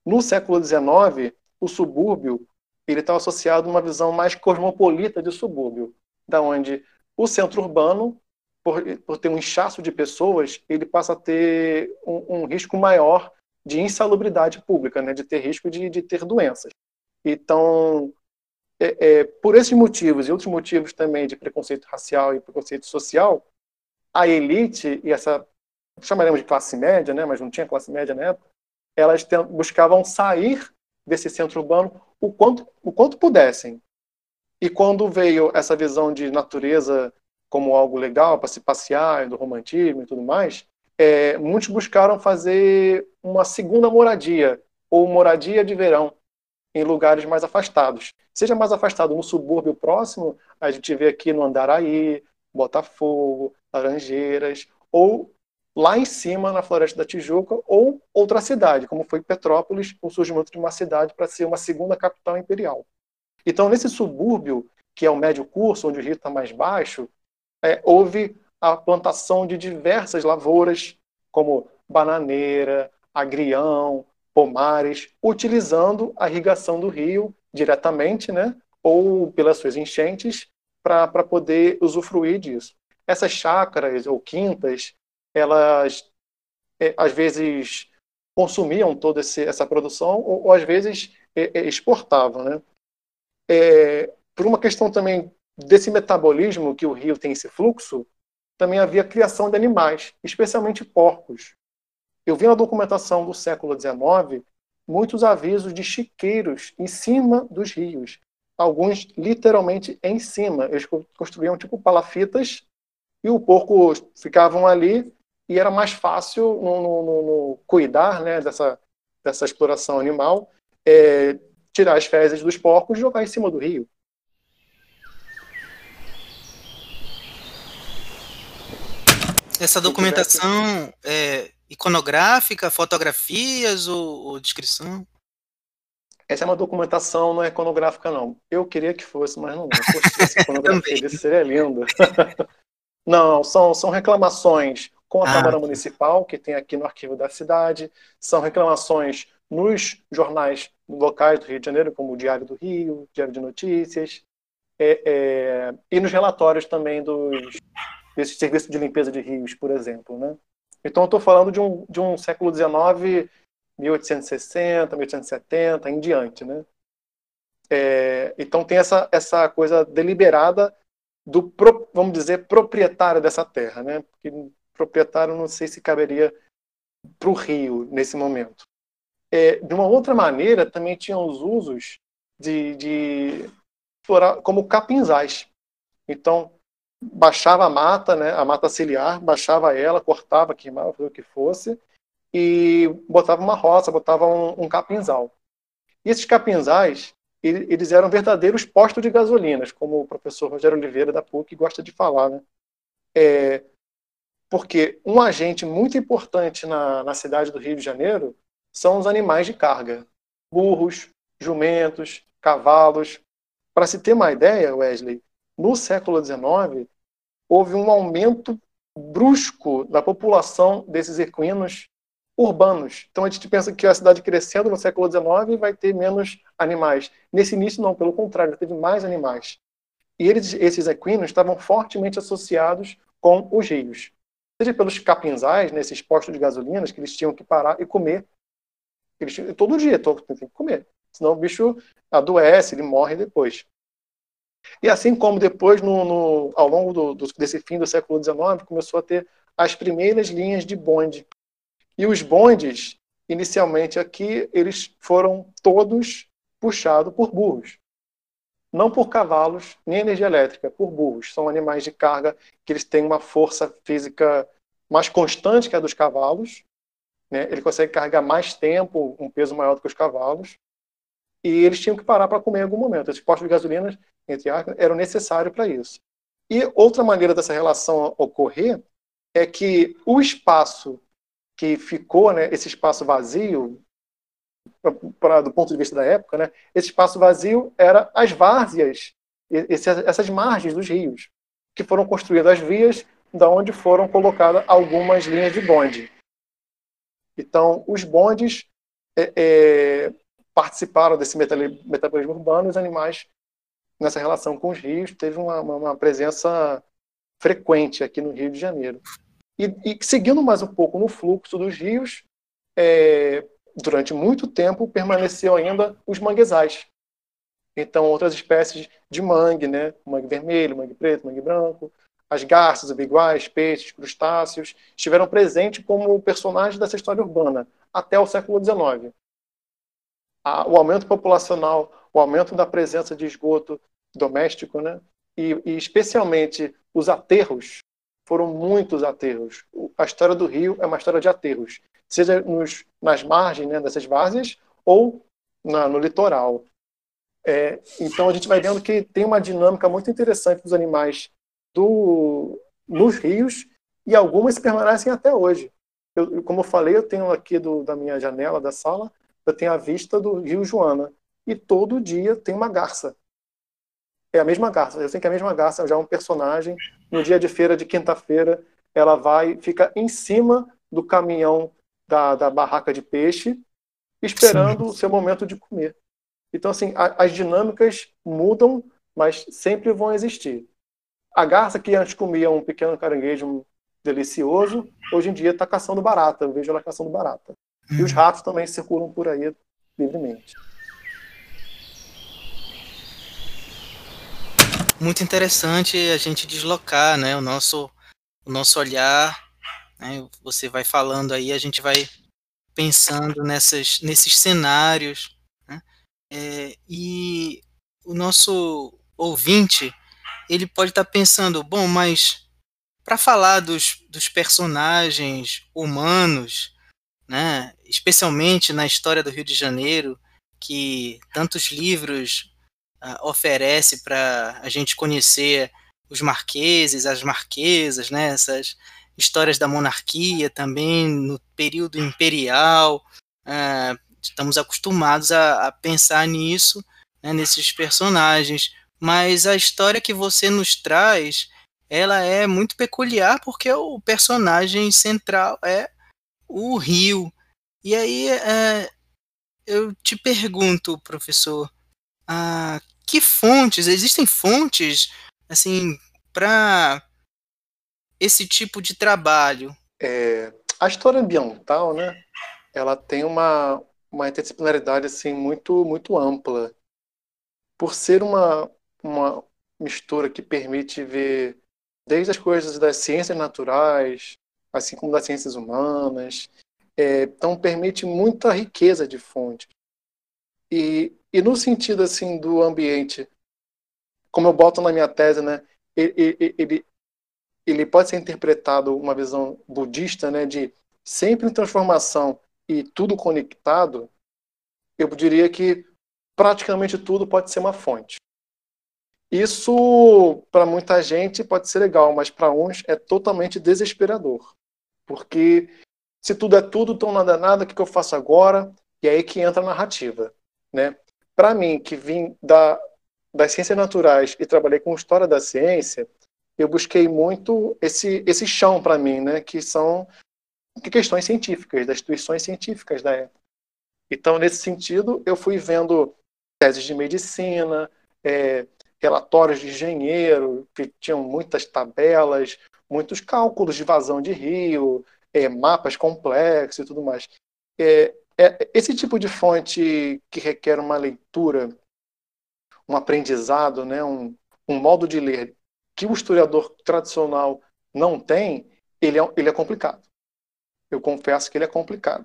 Speaker 2: No século XIX, o subúrbio ele estava associado a uma visão mais cosmopolita de subúrbio, da onde o centro urbano, por, por ter um inchaço de pessoas, ele passa a ter um, um risco maior de insalubridade pública, né, de ter risco de, de ter doenças. Então, é, é, por esses motivos e outros motivos também de preconceito racial e preconceito social, a elite e essa chamaremos de classe média, né, mas não tinha classe média na época, elas buscavam sair desse centro urbano o quanto, o quanto pudessem. E quando veio essa visão de natureza como algo legal para se passear, do romantismo e tudo mais, é, muitos buscaram fazer uma segunda moradia, ou moradia de verão, em lugares mais afastados. Seja mais afastado no subúrbio próximo, a gente vê aqui no Andaraí, Botafogo, Laranjeiras, ou lá em cima na Floresta da Tijuca, ou outra cidade, como foi Petrópolis, o surgimento de uma cidade para ser uma segunda capital imperial. Então, nesse subúrbio, que é o médio curso, onde o rio está mais baixo, é, houve a plantação de diversas lavouras, como bananeira, agrião, pomares, utilizando a irrigação do rio diretamente, né, ou pelas suas enchentes, para poder usufruir disso. Essas chácaras ou quintas elas é, às vezes consumiam toda esse, essa produção ou, ou às vezes é, é, exportavam, né? É, por uma questão também desse metabolismo que o rio tem esse fluxo, também havia criação de animais, especialmente porcos. Eu vi na documentação do século XIX muitos avisos de chiqueiros em cima dos rios, alguns literalmente em cima. Eles construíam tipo palafitas e o porco ficavam ali e era mais fácil no, no, no cuidar né, dessa, dessa exploração animal, é, tirar as fezes dos porcos e jogar em cima do rio.
Speaker 1: Essa documentação é iconográfica, fotografias ou, ou, descrição?
Speaker 2: Essa é uma documentação não é iconográfica, não. Eu queria que fosse, mas não é. Poxa, essa iconografia desse seria linda. não, são, são reclamações com a ah. Câmara Municipal, que tem aqui no arquivo da cidade. São reclamações nos jornais locais do Rio de Janeiro, como o Diário do Rio, Diário de Notícias, é, é, e nos relatórios também dos, desse serviço de limpeza de rios, por exemplo. Né? Então, eu estou falando de um, de um século XIX, 1860, 1870, em diante. Né? É, então, tem essa, essa coisa deliberada do, vamos dizer, proprietário dessa terra, né? Porque proprietário não sei se caberia para o rio nesse momento. É, de uma outra maneira, também tinham os usos de, de como capinzais. Então, baixava a mata, né, a mata ciliar, baixava ela, cortava, queimava, o que fosse, e botava uma roça, botava um, um capinzal. E esses capinzais, eles eram verdadeiros postos de gasolinas, como o professor Rogério Oliveira da PUC gosta de falar. Né? É, porque um agente muito importante na, na cidade do Rio de Janeiro são os animais de carga: burros, jumentos, cavalos. Para se ter uma ideia, Wesley, no século XIX houve um aumento brusco da população desses equinos urbanos. Então a gente pensa que a cidade crescendo no século XIX vai ter menos animais. Nesse início não, pelo contrário, teve mais animais. E eles, esses equinos estavam fortemente associados com os rios seja pelos capinzais, nesses postos de gasolinas, que eles tinham que parar e comer. Eles, todo dia, todo, tem que comer. Senão o bicho adoece, ele morre depois. E assim como depois, no, no ao longo do, do, desse fim do século XIX, começou a ter as primeiras linhas de bonde. E os bondes, inicialmente aqui, eles foram todos puxados por burros não por cavalos nem energia elétrica, por burros. São animais de carga que eles têm uma força física mais constante que a dos cavalos. Né? Ele consegue carregar mais tempo, um peso maior do que os cavalos. E eles tinham que parar para comer em algum momento. Esses postos de gasolina, entre aspas, eram necessários para isso. E outra maneira dessa relação ocorrer é que o espaço que ficou, né, esse espaço vazio, pra, do ponto de vista da época, né, esse espaço vazio era as várzeas, esse, essas margens dos rios, que foram construídas as vias, da onde foram colocadas algumas linhas de bonde. Então, os bondes é, é, participaram desse metabolismo urbano, os animais nessa relação com os rios teve uma, uma presença frequente aqui no Rio de Janeiro. E, e seguindo mais um pouco no fluxo dos rios, é, durante muito tempo permaneceu ainda os manguezais. Então, outras espécies de mangue, né? Mangue vermelho, mangue preto, mangue branco, as garças, biguais, peixes, crustáceos, estiveram presentes como personagens dessa história urbana até o século XIX. O aumento populacional, o aumento da presença de esgoto doméstico, né? e, e especialmente os aterros, foram muitos aterros. A história do Rio é uma história de aterros, seja nos, nas margens né, dessas várzeas ou na, no litoral. É, então a gente vai vendo que tem uma dinâmica muito interessante dos animais do, nos rios e algumas permanecem até hoje. Eu, como eu falei, eu tenho aqui do, da minha janela da sala, eu tenho a vista do Rio Joana e todo dia tem uma garça é a mesma garça. Eu sei que a mesma garça já é um personagem. No dia de feira de quinta-feira, ela vai, fica em cima do caminhão da, da barraca de peixe, esperando Sim. o seu momento de comer. Então, assim, a, as dinâmicas mudam, mas sempre vão existir. A garça que antes comia um pequeno caranguejo delicioso, hoje em dia está caçando barata. Eu vejo ela caçando barata. E os uhum. ratos também circulam por aí livremente.
Speaker 1: Muito interessante a gente deslocar, né, o nosso, o nosso olhar, né, você vai falando aí, a gente vai pensando nessas, nesses cenários, né, é, e o nosso ouvinte, ele pode estar tá pensando, bom, mas para falar dos, dos personagens humanos, né, especialmente na história do Rio de Janeiro, que tantos livros uh, oferece para a gente conhecer os marqueses, as marquesas, né, essas histórias da monarquia também no período imperial. Uh, estamos acostumados a, a pensar nisso, né, nesses personagens, mas a história que você nos traz, ela é muito peculiar porque o personagem central é o rio. E aí é, eu te pergunto, professor, ah, que fontes, existem fontes, assim, para esse tipo de trabalho?
Speaker 2: É, a história ambiental, né, ela tem uma, uma interdisciplinaridade, assim, muito, muito ampla. Por ser uma, uma mistura que permite ver desde as coisas das ciências naturais, assim como das ciências humanas, é, então permite muita riqueza de fontes. E e no sentido assim do ambiente, como eu boto na minha tese, né, ele, ele, ele pode ser interpretado uma visão budista, né, de sempre em transformação e tudo conectado. Eu diria que praticamente tudo pode ser uma fonte. Isso para muita gente pode ser legal, mas para uns é totalmente desesperador, porque se tudo é tudo, então nada é nada, o que eu faço agora? E aí que entra a narrativa, né? Para mim, que vim da, das ciências naturais e trabalhei com história da ciência, eu busquei muito esse, esse chão para mim, né, que são questões científicas, das instituições científicas da época. Então, nesse sentido, eu fui vendo teses de medicina, é, relatórios de engenheiro, que tinham muitas tabelas, muitos cálculos de vazão de rio, é, mapas complexos e tudo mais. É, é, esse tipo de fonte que requer uma leitura, um aprendizado, né, um, um modo de ler que o historiador tradicional não tem, ele é, ele é complicado. Eu confesso que ele é complicado.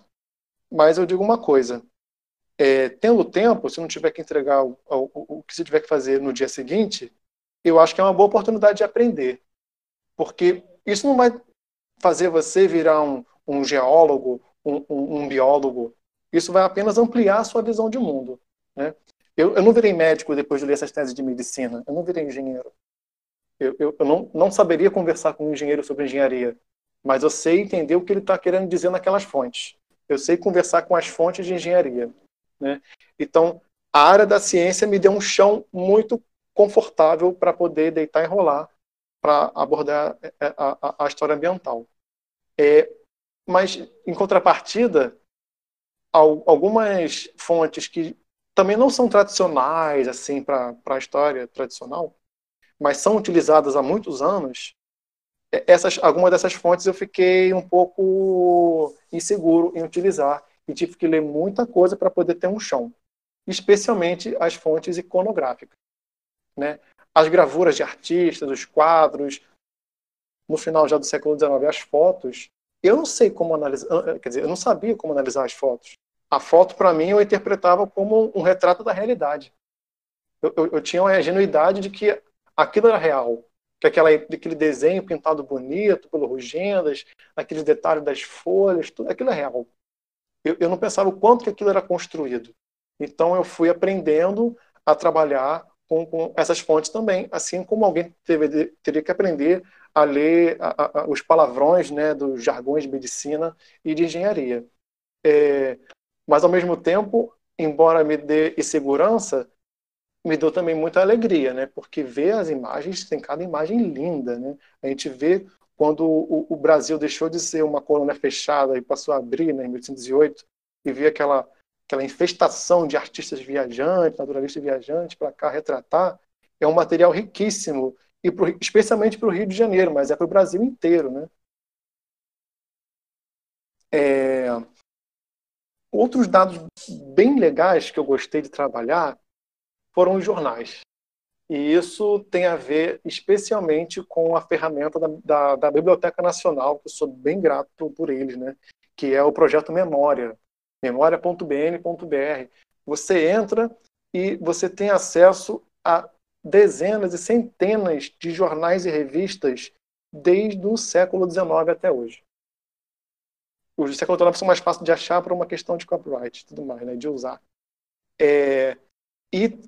Speaker 2: Mas eu digo uma coisa: é, tendo tempo, se não tiver que entregar o, o, o que você tiver que fazer no dia seguinte, eu acho que é uma boa oportunidade de aprender. Porque isso não vai fazer você virar um, um geólogo, um, um, um biólogo isso vai apenas ampliar a sua visão de mundo. Né? Eu, eu não virei médico depois de ler essas teses de medicina, eu não virei engenheiro. Eu, eu, eu não, não saberia conversar com um engenheiro sobre engenharia, mas eu sei entender o que ele está querendo dizer naquelas fontes. Eu sei conversar com as fontes de engenharia. Né? Então, a área da ciência me deu um chão muito confortável para poder deitar e rolar para abordar a, a, a, história ambiental. É, mas, em contrapartida, algumas fontes que também não são tradicionais assim para a história tradicional, mas são utilizadas há muitos anos, essas, algumas dessas fontes eu fiquei um pouco inseguro em utilizar e tive que ler muita coisa para poder ter um chão, especialmente as fontes iconográficas, né? As gravuras de artistas, os quadros, no final já do século XIX, as fotos, eu não sei como analisar, quer dizer, eu não sabia como analisar as fotos. A foto, para mim, eu interpretava como um retrato da realidade. Eu, eu, eu, tinha uma ingenuidade de que aquilo era real, que aquela, aquele desenho pintado bonito pelo Rugendas, aqueles detalhes das folhas, tudo aquilo é real. Eu, eu não pensava o quanto que aquilo era construído. Então eu fui aprendendo a trabalhar com, com essas fontes também, assim como alguém teve, teria que aprender a ler a, a, os palavrões né, dos jargões de medicina e de engenharia. É, mas, ao mesmo tempo, embora me dê insegurança, me deu também muita alegria, né? Porque ver as imagens, tem cada imagem linda, né? A gente vê quando o, o Brasil deixou de ser uma colônia fechada e passou a abrir, né, em 1808, e vê aquela aquela infestação de artistas viajantes, naturalistas viajantes para cá retratar, é um material riquíssimo e pro, especialmente para o Rio de Janeiro, mas é para o Brasil inteiro, né? É... Outros dados bem legais que eu gostei de trabalhar foram os jornais. E isso tem a ver especialmente com a ferramenta da, da, da Biblioteca Nacional, que eu sou bem grato por eles, né? que é o projeto Memória, memória.bn.br. Você entra e você tem acesso a dezenas e centenas de jornais e revistas desde o século XIX até hoje. Os do século XIX são mais fáceis de achar por uma questão de copyright tudo mais, né, de usar. É, e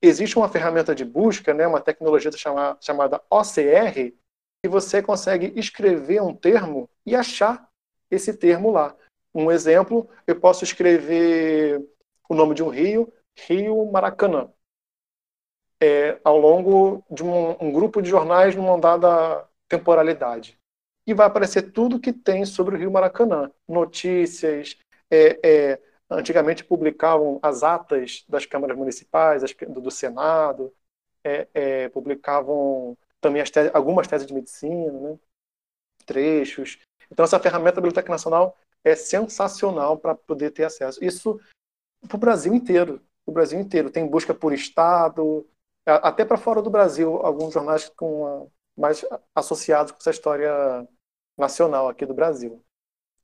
Speaker 2: existe uma ferramenta de busca, né, uma tecnologia chamada, chamada OCR, que você consegue escrever um termo e achar esse termo lá. Um exemplo, eu posso escrever o nome de um rio, Rio Maracanã é, ao longo de um, um, grupo de jornais numa dada temporalidade. E vai aparecer tudo que tem sobre o Rio Maracanã. Notícias, é, é, antigamente publicavam as atas das câmaras municipais, as, do, do, Senado, é, é, publicavam também algumas teses de medicina, né? trechos. Então essa ferramenta da Biblioteca Nacional é sensacional para poder ter acesso. Isso para o Brasil inteiro. O Brasil inteiro tem busca por estado, até para fora do Brasil, alguns jornais com mais associados com essa história nacional aqui do Brasil.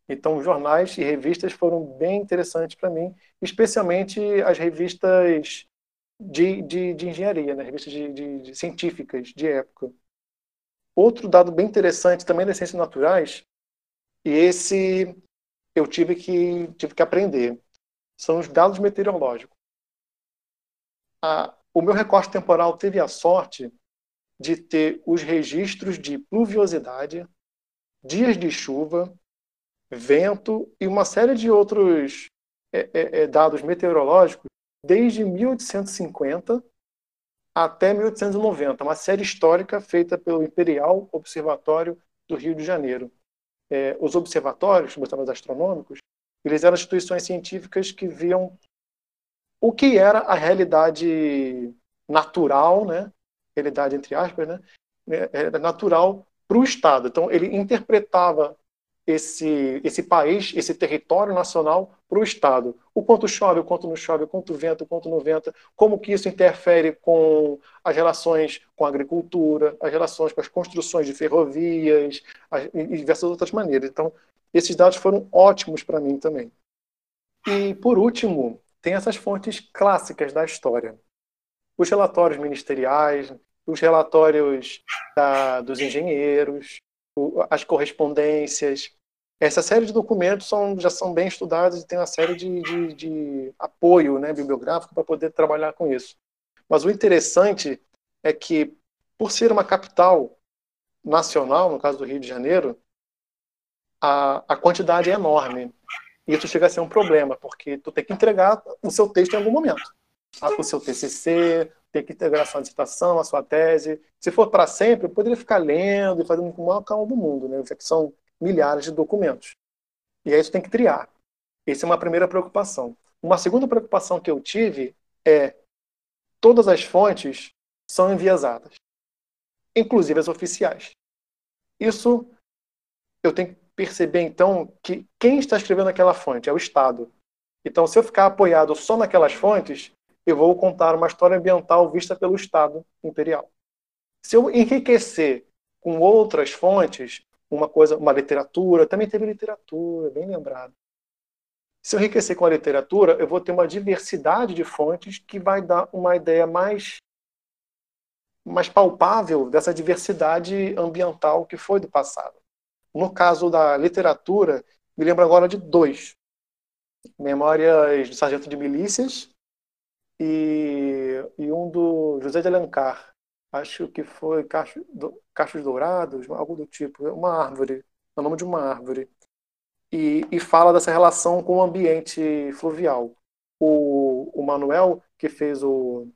Speaker 2: Então, jornais e revistas foram bem interessantes para mim, especialmente as revistas de, de, de engenharia, né? revistas de, de, de, científicas de época. Outro dado bem interessante também das ciências naturais, e esse eu tive que, tive que aprender, são os dados meteorológicos. A, o meu recorte temporal teve a sorte de ter os registros de pluviosidade, dias de chuva, vento e uma série de outros é, é, é dados meteorológicos desde 1850 até 1890, uma série histórica feita pelo Imperial Observatório do Rio de Janeiro. É, os observatórios, os astronômicos, eles eram instituições científicas que viam o que era a realidade natural, né? realidade entre aspas, né? É, natural para o Estado. Então, ele interpretava esse, esse país, esse território nacional para o Estado. O quanto chove, o quanto não chove, o quanto venta, o quanto não venta, como que isso interfere com as relações com a agricultura, as relações com as construções de ferrovias as, e diversas outras maneiras. Então, esses dados foram ótimos para mim também. E, por último, tem essas fontes clássicas da história. Os relatórios ministeriais, os relatórios da, dos engenheiros, o, as correspondências. Essa série de documentos são, já são bem estudados e tem uma série de, de, de apoio né, bibliográfico para poder trabalhar com isso. Mas o interessante é que, por ser uma capital nacional, no caso do Rio de Janeiro, a, a quantidade é enorme isso chega a ser um problema, porque tu tem que entregar o seu texto em algum momento. O seu TCC, tem que entregar a sua dissertação, a sua tese. Se for para sempre, eu poderia ficar lendo e fazendo com o maior calma do mundo, né? que são milhares de documentos. E aí isso tem que triar. Essa é uma primeira preocupação. Uma segunda preocupação que eu tive é todas as fontes são enviesadas, inclusive as oficiais. Isso eu tenho que perceber então que quem está escrevendo aquela fonte é o Estado. Então, se eu ficar apoiado só naquelas fontes, eu vou contar uma história ambiental vista pelo Estado imperial. Se eu enriquecer com outras fontes, uma coisa, uma literatura, também teve literatura, bem lembrado. Se eu enriquecer com a literatura, eu vou ter uma diversidade de fontes que vai dar uma ideia mais mais palpável dessa diversidade ambiental que foi do passado. No caso da literatura, me lembro agora de dois. Memórias do Sargento de Milícias e, e um do José de Alencar. Acho que foi Cachos, do, Cachos Dourados, algo do tipo. Uma árvore, o nome de uma árvore. E, e fala dessa relação com o ambiente fluvial. O, o Manuel, que fez o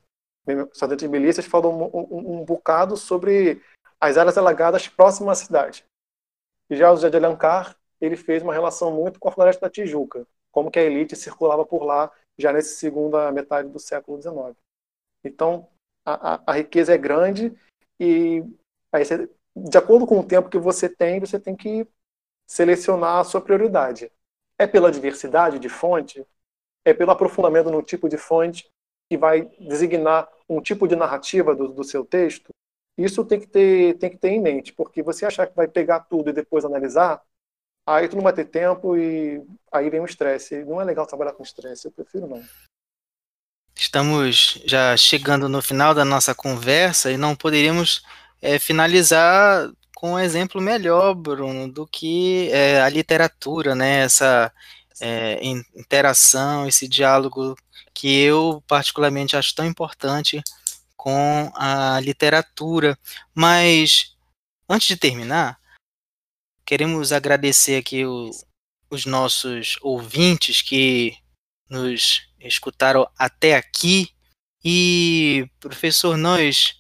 Speaker 2: Sargento de Milícias, falou um, um, um bocado sobre as áreas alagadas próximas à cidade. E já o José de Alencar, ele fez uma relação muito com a Floresta da Tijuca, como que a elite circulava por lá já nessa segunda metade do século XIX. Então, a, a, a riqueza é grande e você, de acordo com o tempo que você tem, você tem que selecionar a sua prioridade. É pela diversidade de fonte? É pelo aprofundamento no tipo de fonte que vai designar um tipo de narrativa do, do seu texto? Isso tem que, ter, tem que ter em mente, porque você achar que vai pegar tudo e depois analisar, aí tu não vai ter tempo e aí vem o estresse. Não é legal trabalhar com estresse, eu prefiro não.
Speaker 1: Estamos já chegando no final da nossa conversa e não poderíamos é, finalizar com um exemplo melhor, Bruno, do que é, a literatura, né? Essa é, interação, esse diálogo que eu particularmente acho tão importante com a literatura. Mas antes de terminar, queremos agradecer aqui o, os nossos ouvintes que nos escutaram até aqui. E, professor, nós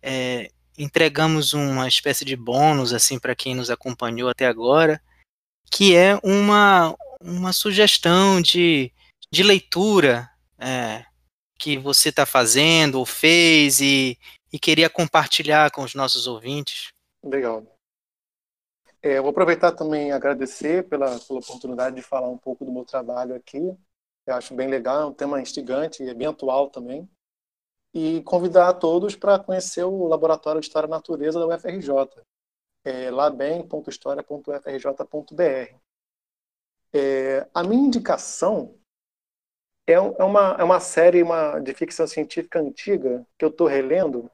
Speaker 1: é, entregamos uma espécie de bônus assim para quem nos acompanhou até agora, que é uma, uma sugestão de, de leitura é, que você está fazendo ou fez e, e queria compartilhar com os nossos ouvintes.
Speaker 2: Legal. É, vou aproveitar também e agradecer pela, pela oportunidade de falar um pouco do meu trabalho aqui. Eu acho bem legal, é um tema instigante e é bem atual também. E convidar a todos para conhecer o Laboratório de História e Natureza da UFRJ, é labem.história.ufrj.br. É, a minha indicação é, é, uma, é uma série uma, de ficção científica antiga que eu estou relendo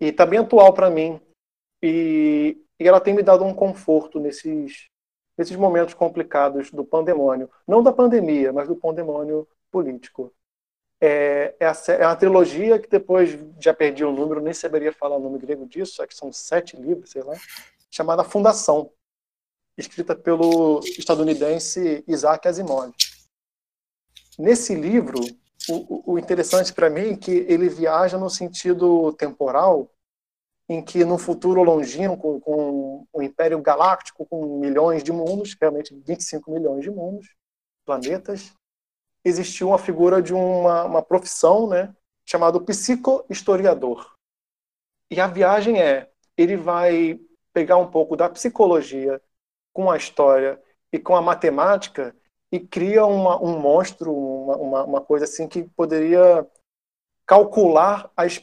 Speaker 2: e está bem atual para mim. E e ela tem me dado um conforto nesses, nesses momentos complicados do pandemônio. Não da pandemia, mas do pandemônio político. É, é, a, é uma trilogia que depois já perdi o número, nem saberia falar o nome grego disso, só que são sete livros, sei lá, chamada Fundação, escrita pelo estadunidense Isaac Asimov. Nesse livro, o, o interessante para mim é que ele viaja no sentido temporal em que no futuro longínquo, com o Império Galáctico, com milhões de mundos, realmente 25 milhões de mundos, planetas, existiu uma figura de uma, uma profissão, né, chamado psicohistoriador. E a viagem é, ele vai pegar um pouco da psicologia com a história e com a matemática e cria uma, um monstro, uma, uma, uma coisa assim que poderia calcular as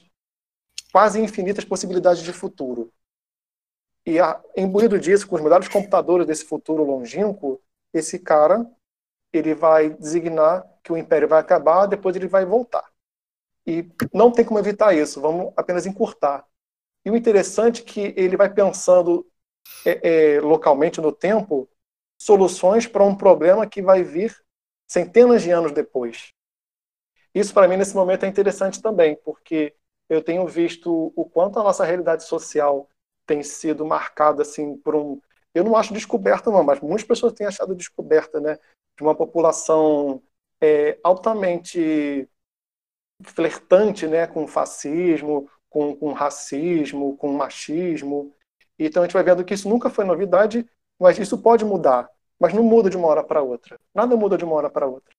Speaker 2: quase infinitas possibilidades de futuro. E a, imbuído disso, com os melhores computadores desse futuro longínquo, esse cara ele vai designar que o império vai acabar, depois ele vai voltar. E não tem como evitar isso, vamos apenas encurtar. E o interessante é que ele vai pensando é, é, localmente no tempo soluções para um problema que vai vir centenas de anos depois. Isso para mim nesse momento é interessante também, porque eu tenho visto o quanto a nossa realidade social tem sido marcada assim por um eu não acho descoberta não mas muitas pessoas têm achado descoberta né de uma população é, altamente flertante né com fascismo com, com racismo com machismo. Então a gente vai vendo que isso nunca foi novidade mas isso pode mudar. Mas não muda de uma hora para outra. Nada muda de uma hora para outra.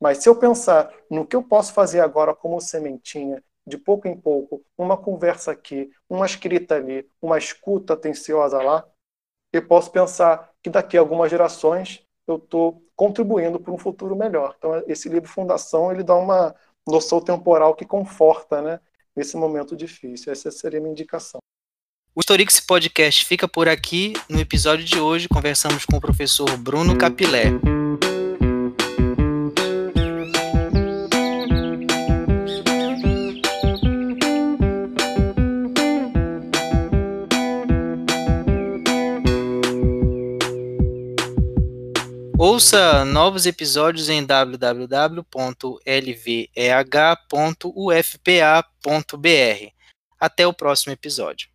Speaker 2: Mas se eu pensar no que eu posso fazer agora como sementinha, de pouco em pouco, uma conversa aqui, uma escrita ali, uma escuta atenciosa lá, eu posso pensar que daqui a algumas gerações eu estou contribuindo para um futuro melhor. Então, esse livro Fundação ele dá uma noção temporal que conforta, né, nesse momento difícil. Essa seria a minha indicação.
Speaker 1: O Historix Podcast fica por aqui. No episódio de hoje, conversamos com o professor Bruno Capilé. Ouça novos episódios em www.lveh.ufpa.br. Até o próximo episódio.